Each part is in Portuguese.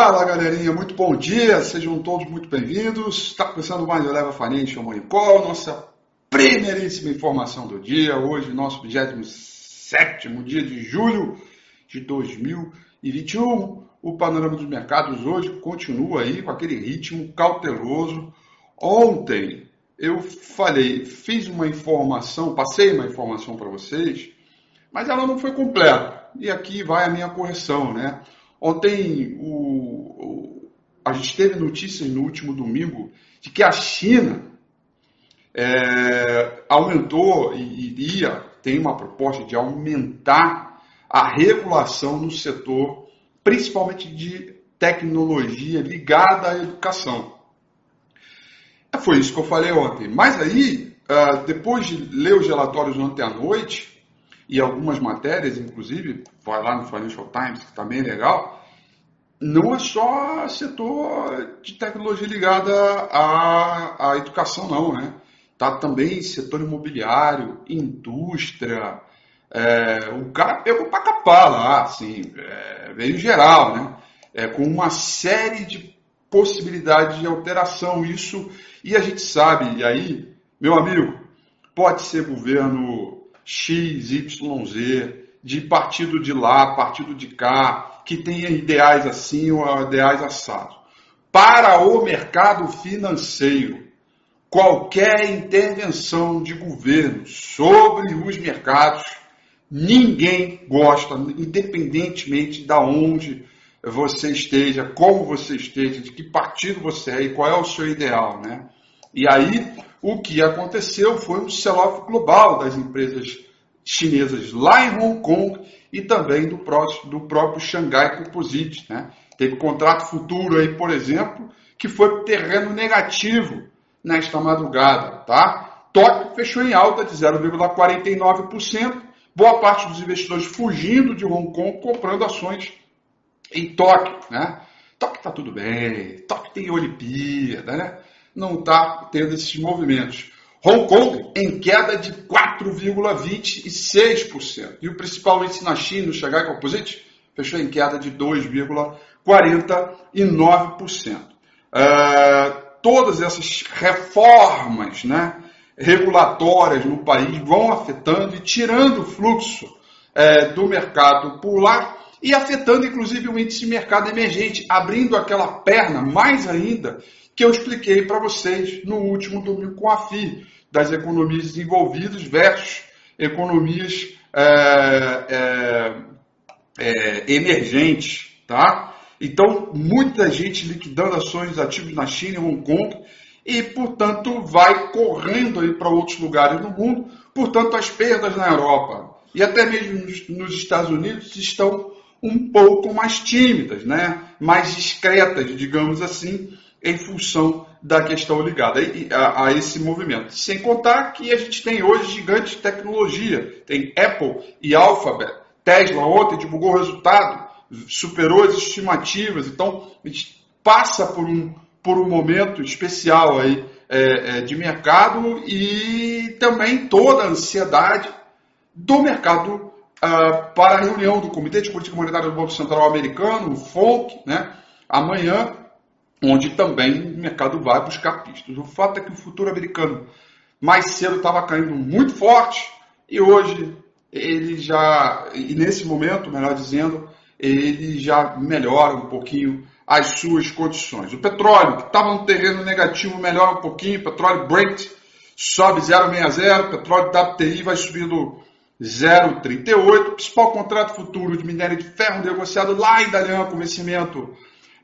Fala galerinha, muito bom dia, sejam todos muito bem-vindos. Está começando mais o Leva Financial Money Call, nossa primeiríssima informação do dia. Hoje, nosso 27 dia de julho de 2021. O panorama dos mercados hoje continua aí com aquele ritmo cauteloso. Ontem eu falei, fiz uma informação, passei uma informação para vocês, mas ela não foi completa. E aqui vai a minha correção, né? Ontem o, o, a gente teve notícias no último domingo de que a China é, aumentou e iria, tem uma proposta de aumentar a regulação no setor, principalmente de tecnologia ligada à educação. Foi isso que eu falei ontem. Mas aí, ah, depois de ler os relatórios ontem à noite, e algumas matérias, inclusive, vai lá no Financial Times, que também tá legal, não é só setor de tecnologia ligada à, à educação, não, né? Tá também setor imobiliário, indústria. É, o cara pegou para capar lá, assim, é, geral, né? É, com uma série de possibilidades de alteração. Isso, e a gente sabe, e aí, meu amigo, pode ser governo X, Y, Z, de partido de lá, partido de cá, que tenha ideais assim ou ideais assados. Para o mercado financeiro, qualquer intervenção de governo sobre os mercados, ninguém gosta, independentemente de onde você esteja, como você esteja, de que partido você é e qual é o seu ideal, né? E aí, o que aconteceu foi um sell-off global das empresas chinesas lá em Hong Kong e também do, próximo, do próprio Shanghai Composite. Né? Teve contrato futuro aí, por exemplo, que foi terreno negativo nesta madrugada. Tá? Tóquio fechou em alta de 0,49%, boa parte dos investidores fugindo de Hong Kong, comprando ações em Tóquio. Né? Tóquio está tudo bem, Tóquio tem Olimpíada, né? Não está tendo esses movimentos. Hong Kong em queda de 4,26%. E o principal índice na China, o Shanghai Composite, fechou em queda de 2,49%. Uh, todas essas reformas né, regulatórias no país vão afetando e tirando o fluxo uh, do mercado por lá e afetando inclusive o índice de mercado emergente, abrindo aquela perna mais ainda que eu expliquei para vocês no último domingo com a FI, das economias desenvolvidas versus economias é, é, é, emergentes, tá? Então, muita gente liquidando ações ativos na China e Hong Kong e, portanto, vai correndo aí para outros lugares do mundo. Portanto, as perdas na Europa e até mesmo nos Estados Unidos estão um pouco mais tímidas, né? mais discretas, digamos assim, em função da questão ligada a, a, esse movimento. Sem contar que a gente tem hoje gigantes de tecnologia, tem Apple e Alphabet. Tesla ontem divulgou o resultado, superou as estimativas, então a gente passa por um, por um momento especial aí, é, é, de mercado e também toda a ansiedade do mercado uh, para a reunião do Comitê de Política Monetária do Banco Central Americano, o FONC, né, amanhã, onde também o mercado vai buscar pistas. O fato é que o futuro americano mais cedo estava caindo muito forte e hoje ele já, e nesse momento, melhor dizendo, ele já melhora um pouquinho as suas condições. O petróleo, que estava no terreno negativo, melhora um pouquinho, petróleo Brent sobe 0,60, petróleo WTI vai subindo 0,38, principal contrato futuro de minério de ferro negociado lá em Dalian com vencimento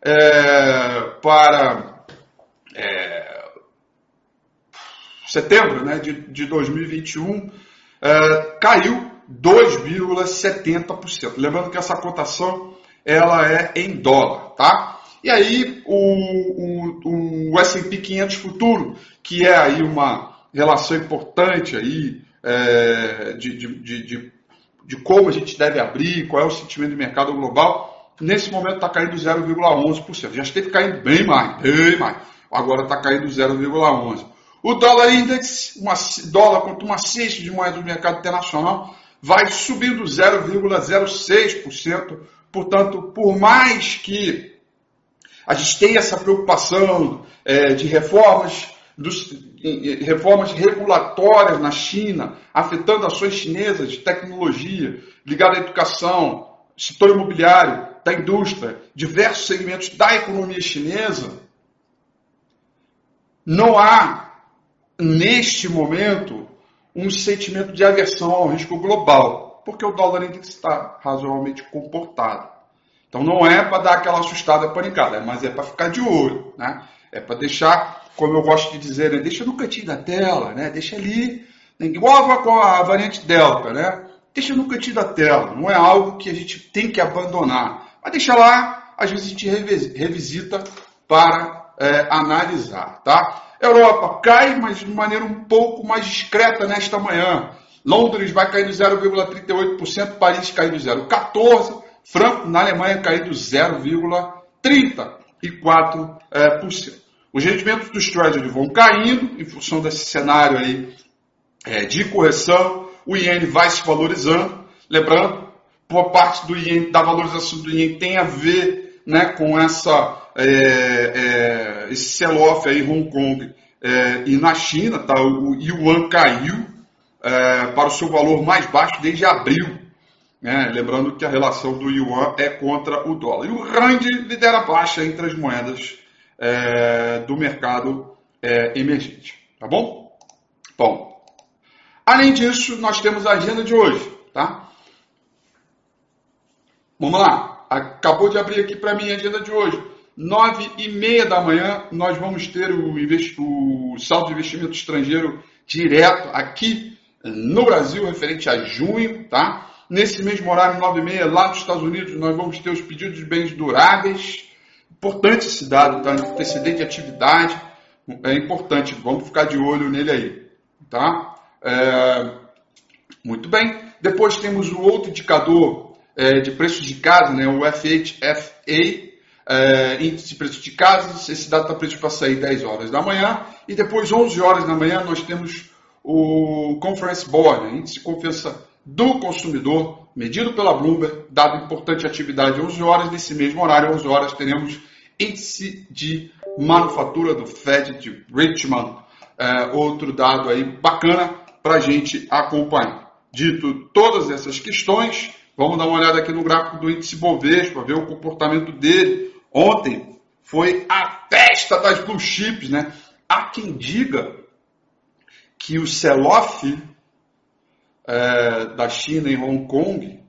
é, para é, setembro né, de, de 2021 é, caiu 2,70%. Lembrando que essa cotação ela é em dólar, tá? E aí o, o, o S&P 500 futuro, que é aí uma relação importante aí é, de, de, de, de, como a gente deve abrir, qual é o sentimento do mercado global, nesse momento está caindo 0,11%. Já esteve caindo bem mais, bem mais. Agora está caindo 0,11%. O dólar index, uma, dólar contra uma cesta de moeda do mercado internacional, vai subindo 0,06%. Portanto, por mais que A gente tem essa preocupação é, de reformas, dos, reformas regulatórias na China, afetando ações chinesas de tecnologia, ligada à educação, setor imobiliário, da indústria, diversos segmentos da economia chinesa. Não há, neste momento, um sentimento de aversão ao risco global, porque o dólar ainda está razoavelmente comportado. Então não é para dar aquela assustada panicada, mas é para ficar de olho, né? É para deixar, como eu gosto de dizer, né? deixa no cantinho da tela, né? Deixa ali, igual com a variante Delta, né? Deixa no cantinho da tela, não é algo que a gente tem que abandonar. Mas deixa lá, às vezes a gente revisita para é, analisar, tá? Europa cai, mas de maneira um pouco mais discreta nesta manhã. Londres vai cair de 0,38%, Paris cai de 0,14%, Franco, na Alemanha, caindo 0,34%. É, Os rendimentos dos Treasury vão caindo em função desse cenário aí é, de correção. O iene vai se valorizando. Lembrando, por parte do da valorização do iene tem a ver né, com essa, é, é, esse sell-off aí em Hong Kong é, e na China. Tá? O yuan caiu é, para o seu valor mais baixo desde abril né? Lembrando que a relação do yuan é contra o dólar. E o rand lidera a baixa entre as moedas é, do mercado é, emergente. Tá bom? Bom. Além disso, nós temos a agenda de hoje. Tá? Vamos lá. Acabou de abrir aqui para mim a agenda de hoje. Nove e meia da manhã nós vamos ter o, o saldo de investimento estrangeiro direto aqui no Brasil, referente a junho, tá? Nesse mesmo horário, 9 e meia, lá nos Estados Unidos, nós vamos ter os pedidos de bens duráveis. Importante esse dado, tá? Antecedente de atividade. É importante, vamos ficar de olho nele aí. Tá? É... Muito bem. Depois temos o outro indicador é, de preços de casa, né? o FHFA, é, índice de preço de casas. Esse dado está previsto para sair 10 horas da manhã. E depois, 11 horas da manhã, nós temos o Conference Board, né? índice de confiança do consumidor, medido pela Bloomberg, dado importante atividade 11 horas, nesse mesmo horário, 11 horas, teremos índice de manufatura do Fed de Richmond, é, outro dado aí bacana para a gente acompanhar. Dito todas essas questões, vamos dar uma olhada aqui no gráfico do índice Bovespa, ver o comportamento dele. Ontem foi a festa das blue chips, né? Há quem diga que o sell-off é, da China em Hong Kong,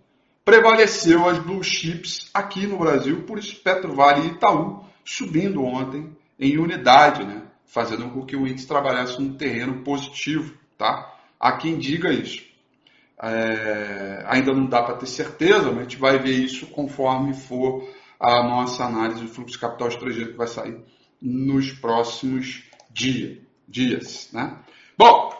prevaleceu as blue chips aqui no Brasil, por isso Petrovale e Itaú subindo ontem em unidade, né? fazendo com que o índice trabalhasse num terreno positivo. Tá? Há quem diga isso. É, ainda não dá para ter certeza, mas a gente vai ver isso conforme for a nossa análise do fluxo de capital estrangeiro que vai sair nos próximos dia, dias. Né? Bom,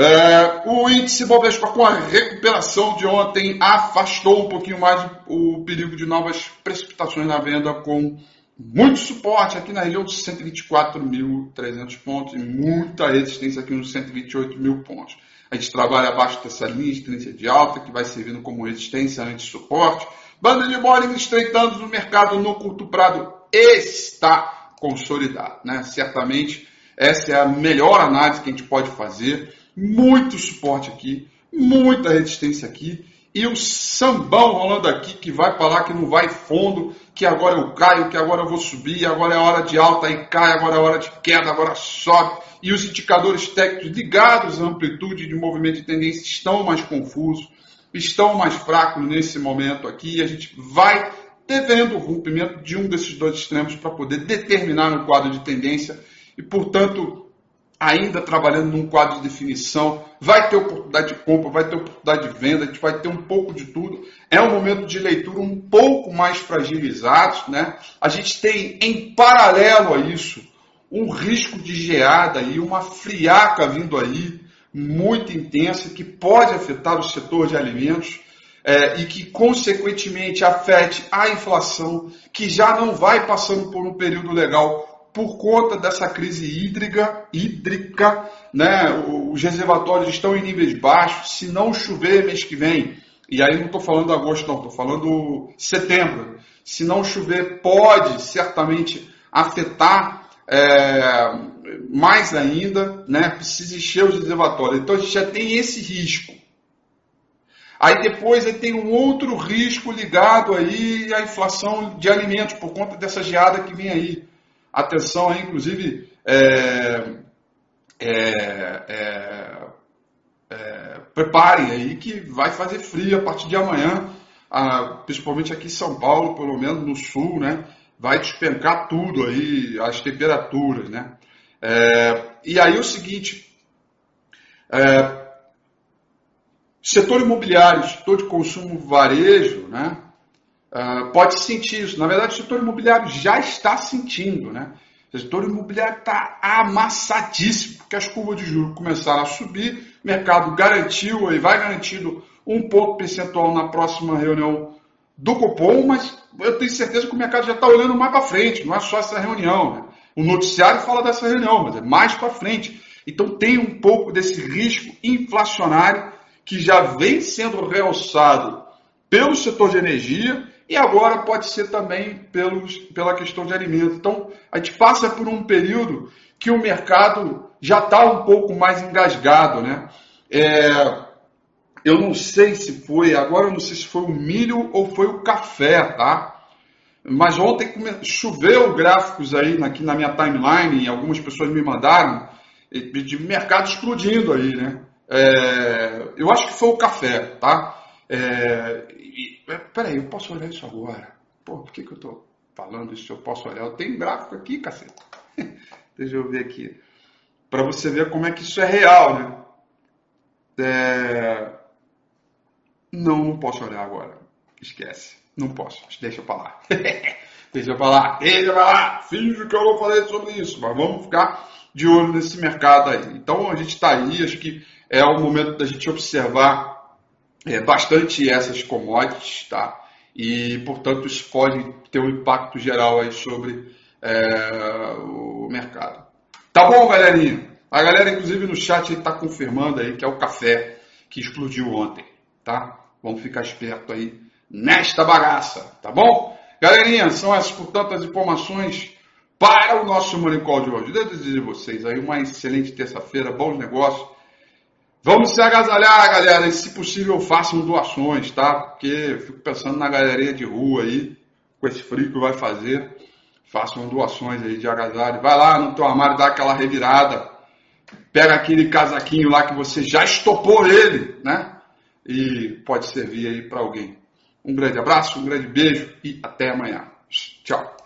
é, o índice Bovespa com a recuperação de ontem afastou um pouquinho mais o perigo de novas precipitações na venda com muito suporte aqui na região dos 124.300 pontos e muita resistência aqui nos 128 mil pontos. A gente trabalha abaixo dessa linha de tendência de alta que vai servindo como resistência antes de suporte. Banda de Bollinger estreitando no mercado no curto prazo está consolidado. Né? Certamente essa é a melhor análise que a gente pode fazer muito suporte aqui, muita resistência aqui, e o sambão rolando aqui que vai para lá, que não vai fundo, que agora eu caio, que agora eu vou subir, agora é hora de alta, aí cai, agora é hora de queda, agora sobe. E os indicadores técnicos ligados à amplitude de movimento de tendência estão mais confusos, estão mais fracos nesse momento aqui, e a gente vai devendo o rompimento de um desses dois extremos para poder determinar um quadro de tendência e, portanto, ainda trabalhando num quadro de definição, vai ter oportunidade de compra, vai ter oportunidade de venda, a gente vai ter um pouco de tudo. É um momento de leitura um pouco mais fragilizado, né? A gente tem em paralelo a isso um risco de geada e uma friaca vindo aí muito intensa que pode afetar o setor de alimentos. É, e que, consequentemente, afete a inflação, que já não vai passando por um período legal por conta dessa crise hídrica, hídrica né, os reservatórios estão em níveis baixos, se não chover mês que vem, e aí não estou falando agosto não, estou falando setembro, Se não chover, pode certamente afetar é, mais ainda, né? Precisa encher os reservatórios. Então a gente já tem esse risco. Aí depois ele tem um outro risco ligado aí à inflação de alimentos por conta dessa geada que vem aí. Atenção aí, inclusive, é, é, é, é, preparem aí que vai fazer frio a partir de amanhã, ah, principalmente aqui em São Paulo, pelo menos no sul, né? Vai despencar tudo aí, as temperaturas, né? É, e aí o seguinte, é, Setor imobiliário, setor de consumo varejo, né, uh, pode sentir isso. Na verdade, o setor imobiliário já está sentindo. Né? O setor imobiliário está amassadíssimo, porque as curvas de juros começaram a subir, o mercado garantiu e vai garantindo um ponto percentual na próxima reunião do Copom, mas eu tenho certeza que o mercado já está olhando mais para frente, não é só essa reunião. Né? O noticiário fala dessa reunião, mas é mais para frente. Então tem um pouco desse risco inflacionário que já vem sendo realçado pelo setor de energia e agora pode ser também pelos, pela questão de alimentos. Então, a gente passa por um período que o mercado já está um pouco mais engasgado, né? É, eu não sei se foi, agora eu não sei se foi o milho ou foi o café, tá? Mas ontem choveu gráficos aí aqui na minha timeline, e algumas pessoas me mandaram, de mercado explodindo aí, né? É, eu acho que foi o café, tá? É, é, peraí, eu posso olhar isso agora? Pô, por que, que eu tô falando isso? Eu posso olhar? Eu tenho gráfico aqui, cacete. Deixa eu ver aqui. Para você ver como é que isso é real, né? É... Não, não posso olhar agora. Esquece. Não posso. Deixa para lá. deixa para lá. Deixa lá. Finge que eu não falei sobre isso. Mas vamos ficar de olho nesse mercado aí. Então a gente está aí. Acho que é o momento da gente observar é, bastante essas commodities, tá? E, portanto, isso pode ter um impacto geral aí sobre é, o mercado. Tá bom, galerinha? A galera, inclusive, no chat está confirmando aí que é o café que explodiu ontem, tá? Vamos ficar esperto aí nesta bagaça, tá bom? Galerinha, são essas, portanto, as informações para o nosso Morning Call de hoje. Desejo a vocês aí uma excelente terça-feira, bons negócios Vamos se agasalhar, galera, e se possível façam doações, tá? Porque eu fico pensando na galerinha de rua aí, com esse frio que vai fazer. Façam doações aí de agasalho. Vai lá no teu armário, dá aquela revirada. Pega aquele casaquinho lá que você já estopou ele, né? E pode servir aí para alguém. Um grande abraço, um grande beijo e até amanhã. Tchau.